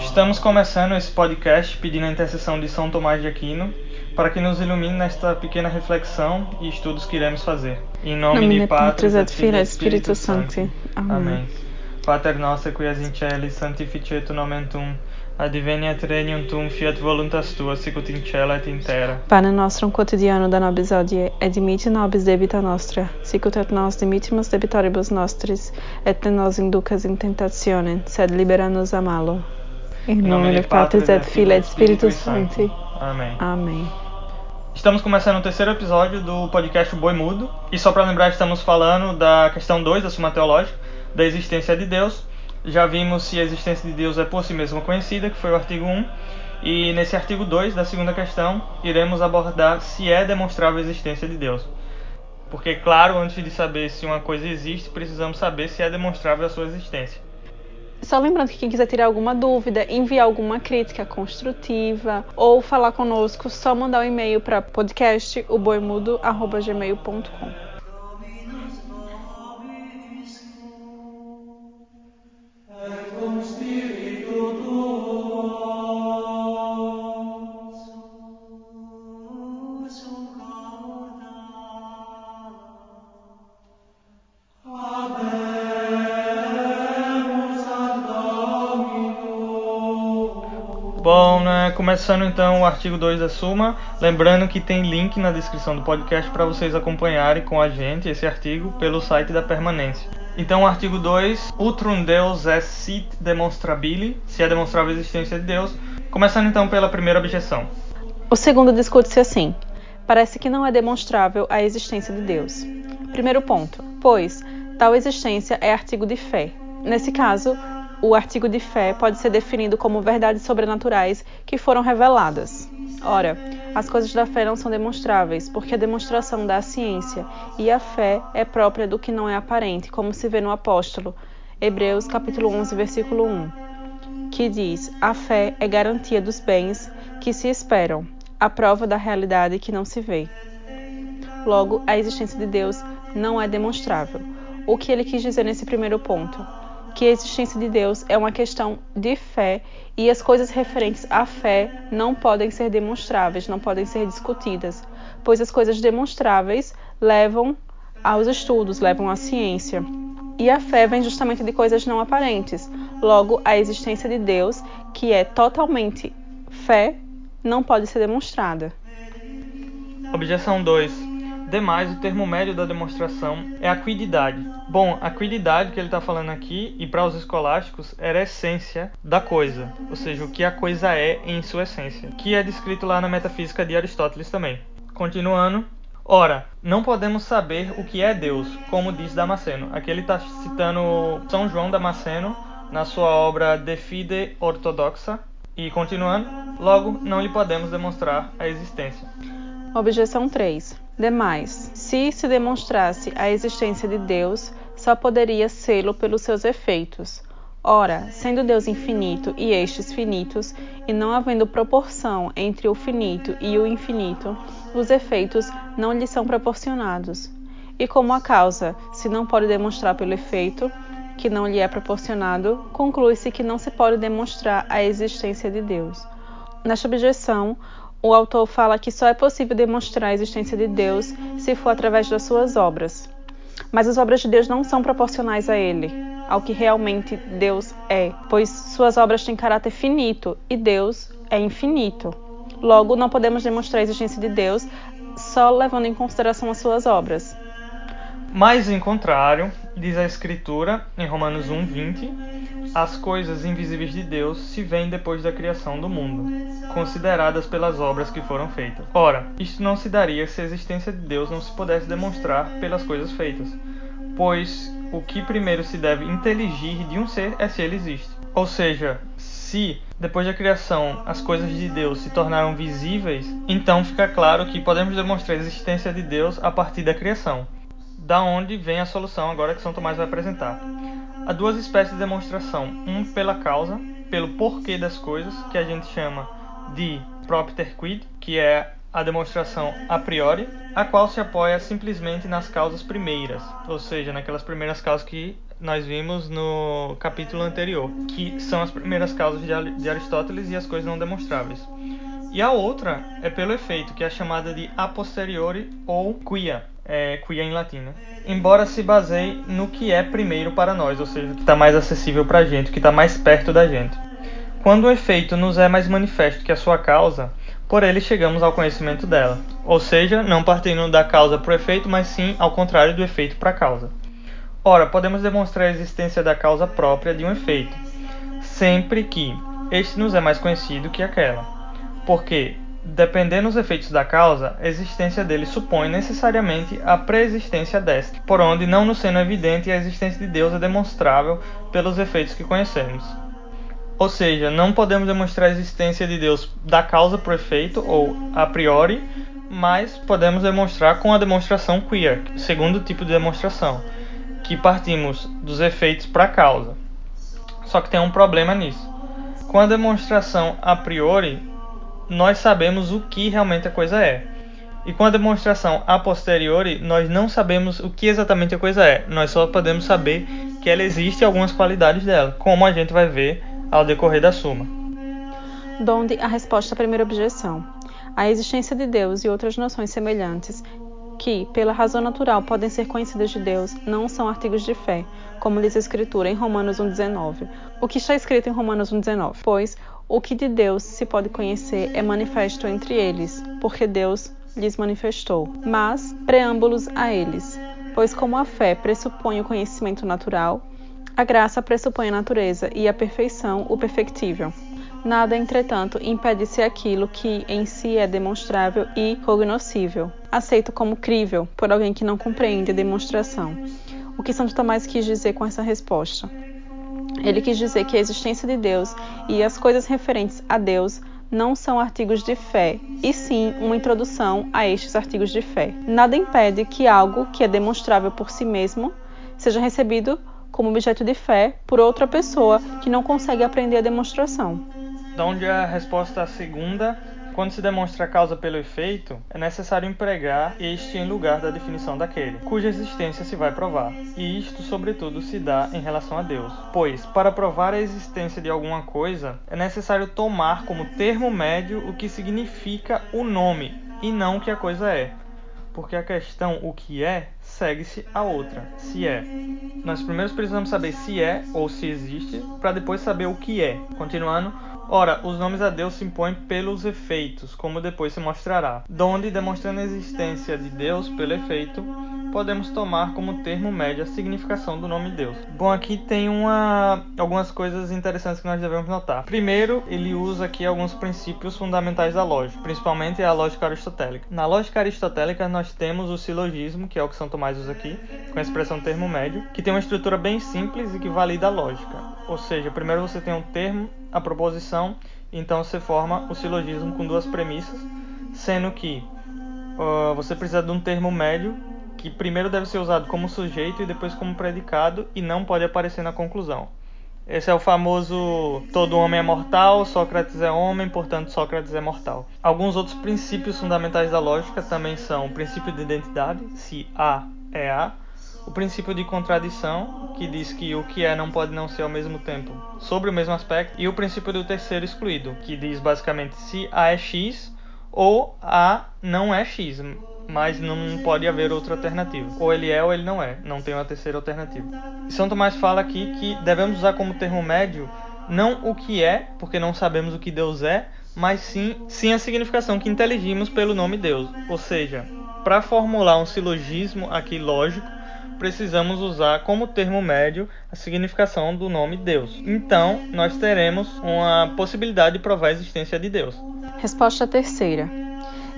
Estamos começando esse podcast pedindo a intercessão de São Tomás de Aquino para que nos ilumine nesta pequena reflexão e estudos que iremos fazer. Em nome, Nomine de Patris et Filii et Spiritus Spiritus Sancti. Sancti. Amém. Amém. Pater noster qui es in caeli sanctificetur nomen tuum adveniat regnum tuum fiat voluntas tua sicut in cielo et in terra. Pane nostrum quotidiano da nobis hodie, et dimitte nobis debita nostra, sicut et nos dimittimus debitoribus nostris, et ne nos inducas in tentationem, sed libera nos a malo. Em nome de Patris et Filii et Spiritus Sancti. Amém. Amém. Estamos começando o terceiro episódio do podcast Boi Mudo. E só para lembrar, estamos falando da questão 2 da Suma Teológica, da existência de Deus. Já vimos se a existência de Deus é por si mesma conhecida, que foi o artigo 1. E nesse artigo 2 da segunda questão, iremos abordar se é demonstrável a existência de Deus. Porque, claro, antes de saber se uma coisa existe, precisamos saber se é demonstrável a sua existência. Só lembrando que quem quiser tirar alguma dúvida, enviar alguma crítica construtiva ou falar conosco, só mandar um e-mail para podcastoboimudo@gmail.com. Bom, né, começando então o artigo 2 da Suma, lembrando que tem link na descrição do podcast para vocês acompanharem com a gente esse artigo pelo site da Permanência. Então, artigo 2, Utrum Deus est sit demonstrabili, se é demonstrável a existência de Deus. Começando então pela primeira objeção. O segundo discute-se assim: parece que não é demonstrável a existência de Deus. Primeiro ponto, pois tal existência é artigo de fé. Nesse caso, o artigo de fé pode ser definido como verdades sobrenaturais que foram reveladas. Ora, as coisas da fé não são demonstráveis, porque a demonstração da ciência e a fé é própria do que não é aparente, como se vê no apóstolo, Hebreus capítulo 11, versículo 1, que diz: "A fé é garantia dos bens que se esperam, a prova da realidade que não se vê." Logo, a existência de Deus não é demonstrável. O que ele quis dizer nesse primeiro ponto? Que a existência de Deus é uma questão de fé e as coisas referentes à fé não podem ser demonstráveis, não podem ser discutidas, pois as coisas demonstráveis levam aos estudos, levam à ciência. E a fé vem justamente de coisas não aparentes. Logo, a existência de Deus, que é totalmente fé, não pode ser demonstrada. Objeção 2. Demais, o termo médio da demonstração é a quididade. Bom, a quididade que ele está falando aqui, e para os escolásticos, era a essência da coisa, ou seja, o que a coisa é em sua essência, que é descrito lá na Metafísica de Aristóteles também. Continuando. Ora, não podemos saber o que é Deus, como diz Damasceno. Aqui ele está citando São João Damasceno na sua obra De Fide Ortodoxa. E continuando, logo não lhe podemos demonstrar a existência. Objeção 3. Demais, se se demonstrasse a existência de Deus, só poderia sê-lo pelos seus efeitos. Ora, sendo Deus infinito e estes finitos, e não havendo proporção entre o finito e o infinito, os efeitos não lhe são proporcionados. E como a causa se não pode demonstrar pelo efeito, que não lhe é proporcionado, conclui-se que não se pode demonstrar a existência de Deus. Nesta objeção, o autor fala que só é possível demonstrar a existência de Deus se for através das suas obras. Mas as obras de Deus não são proporcionais a ele, ao que realmente Deus é, pois suas obras têm caráter finito e Deus é infinito. Logo, não podemos demonstrar a existência de Deus só levando em consideração as suas obras. Mas, em contrário, diz a Escritura, em Romanos 1, 20, as coisas invisíveis de Deus se veem depois da criação do mundo, consideradas pelas obras que foram feitas. Ora, isto não se daria se a existência de Deus não se pudesse demonstrar pelas coisas feitas, pois o que primeiro se deve inteligir de um ser é se ele existe. Ou seja, se depois da criação as coisas de Deus se tornaram visíveis, então fica claro que podemos demonstrar a existência de Deus a partir da criação. Da onde vem a solução agora que São Tomás vai apresentar. Há duas espécies de demonstração, um pela causa, pelo porquê das coisas, que a gente chama de propter quid, que é a demonstração a priori, a qual se apoia simplesmente nas causas primeiras, ou seja, naquelas primeiras causas que nós vimos no capítulo anterior, que são as primeiras causas de Aristóteles e as coisas não demonstráveis. E a outra é pelo efeito, que é chamada de a posteriori ou quia, é, quia em latim, né? embora se baseie no que é primeiro para nós, ou seja, o que está mais acessível para a gente, o que está mais perto da gente. Quando o efeito nos é mais manifesto que a sua causa, por ele chegamos ao conhecimento dela, ou seja, não partindo da causa para o efeito, mas sim ao contrário do efeito para a causa. Ora, podemos demonstrar a existência da causa própria de um efeito, sempre que este nos é mais conhecido que aquela, porque Dependendo dos efeitos da causa, a existência dele supõe necessariamente a preexistência desta, por onde, não nos sendo evidente, a existência de Deus é demonstrável pelos efeitos que conhecemos. Ou seja, não podemos demonstrar a existência de Deus da causa por efeito ou a priori, mas podemos demonstrar com a demonstração queer, segundo tipo de demonstração, que partimos dos efeitos para a causa. Só que tem um problema nisso. Com a demonstração a priori, nós sabemos o que realmente a coisa é. E com a demonstração a posteriori, nós não sabemos o que exatamente a coisa é. Nós só podemos saber que ela existe e algumas qualidades dela, como a gente vai ver ao decorrer da suma. Donde a resposta à primeira objeção. A existência de Deus e outras noções semelhantes que, pela razão natural, podem ser conhecidas de Deus, não são artigos de fé, como diz a Escritura em Romanos 1,19. O que está escrito em Romanos 1,19? Pois o que de Deus se pode conhecer é manifesto entre eles, porque Deus lhes manifestou. Mas, preâmbulos a eles. Pois, como a fé pressupõe o conhecimento natural, a graça pressupõe a natureza e a perfeição o perfectível. Nada, entretanto, impede-se aquilo que em si é demonstrável e cognoscível, aceito como crível por alguém que não compreende a demonstração. O que Santo Tomás quis dizer com essa resposta? Ele quis dizer que a existência de Deus e as coisas referentes a Deus não são artigos de fé, e sim uma introdução a estes artigos de fé. Nada impede que algo que é demonstrável por si mesmo seja recebido como objeto de fé por outra pessoa que não consegue aprender a demonstração. Da onde a resposta à segunda quando se demonstra a causa pelo efeito, é necessário empregar este em lugar da definição daquele, cuja existência se vai provar. E isto, sobretudo, se dá em relação a Deus. Pois, para provar a existência de alguma coisa, é necessário tomar como termo médio o que significa o nome e não o que a coisa é. Porque a questão o que é segue-se a outra, se é. Nós primeiro precisamos saber se é ou se existe, para depois saber o que é. Continuando, Ora, os nomes a Deus se impõem pelos efeitos, como depois se mostrará. Donde, demonstrando a existência de Deus pelo efeito, podemos tomar como termo médio a significação do nome Deus. Bom, aqui tem uma, algumas coisas interessantes que nós devemos notar. Primeiro, ele usa aqui alguns princípios fundamentais da lógica, principalmente a lógica aristotélica. Na lógica aristotélica, nós temos o silogismo, que é o que São Tomás usa aqui, com a expressão termo médio, que tem uma estrutura bem simples e que valida a lógica. Ou seja, primeiro você tem um termo a proposição, então você forma o silogismo com duas premissas, sendo que uh, você precisa de um termo médio que primeiro deve ser usado como sujeito e depois como predicado e não pode aparecer na conclusão. Esse é o famoso todo homem é mortal, Sócrates é homem, portanto Sócrates é mortal. Alguns outros princípios fundamentais da lógica também são o princípio de identidade, se A é A, o princípio de contradição, que diz que o que é não pode não ser ao mesmo tempo sobre o mesmo aspecto, e o princípio do terceiro excluído, que diz basicamente se A é X ou A não é X, mas não pode haver outra alternativa. Ou ele é ou ele não é, não tem uma terceira alternativa. São Tomás fala aqui que devemos usar como termo médio não o que é, porque não sabemos o que Deus é, mas sim, sim a significação que inteligimos pelo nome Deus. Ou seja, para formular um silogismo aqui lógico, precisamos usar como termo médio a significação do nome Deus. Então, nós teremos uma possibilidade de provar a existência de Deus. Resposta terceira.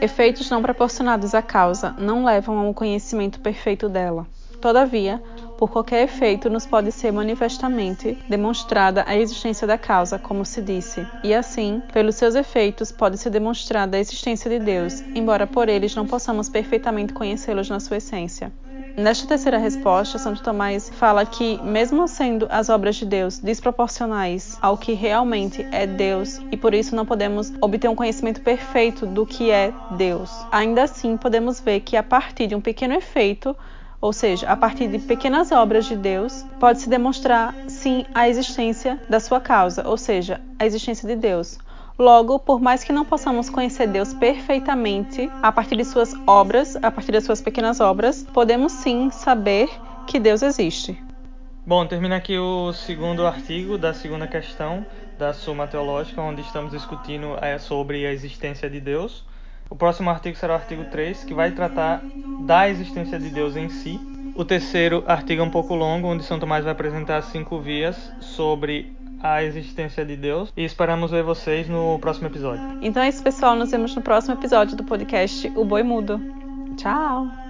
Efeitos não proporcionados à causa não levam ao conhecimento perfeito dela. Todavia, por qualquer efeito nos pode ser manifestamente demonstrada a existência da causa, como se disse, e assim, pelos seus efeitos, pode ser demonstrada a existência de Deus, embora por eles não possamos perfeitamente conhecê-los na sua essência. Nesta terceira resposta, Santo Tomás fala que, mesmo sendo as obras de Deus desproporcionais ao que realmente é Deus, e por isso não podemos obter um conhecimento perfeito do que é Deus, ainda assim podemos ver que a partir de um pequeno efeito, ou seja, a partir de pequenas obras de Deus, pode-se demonstrar sim a existência da sua causa, ou seja, a existência de Deus. Logo, por mais que não possamos conhecer Deus perfeitamente a partir de suas obras, a partir das suas pequenas obras, podemos sim saber que Deus existe. Bom, termina aqui o segundo artigo da segunda questão da Suma Teológica, onde estamos discutindo é, sobre a existência de Deus. O próximo artigo será o artigo 3, que vai tratar da existência de Deus em si. O terceiro artigo é um pouco longo, onde São Tomás vai apresentar cinco vias sobre a existência de Deus e esperamos ver vocês no próximo episódio. Então é isso, pessoal. Nos vemos no próximo episódio do podcast O Boi Mudo. Tchau!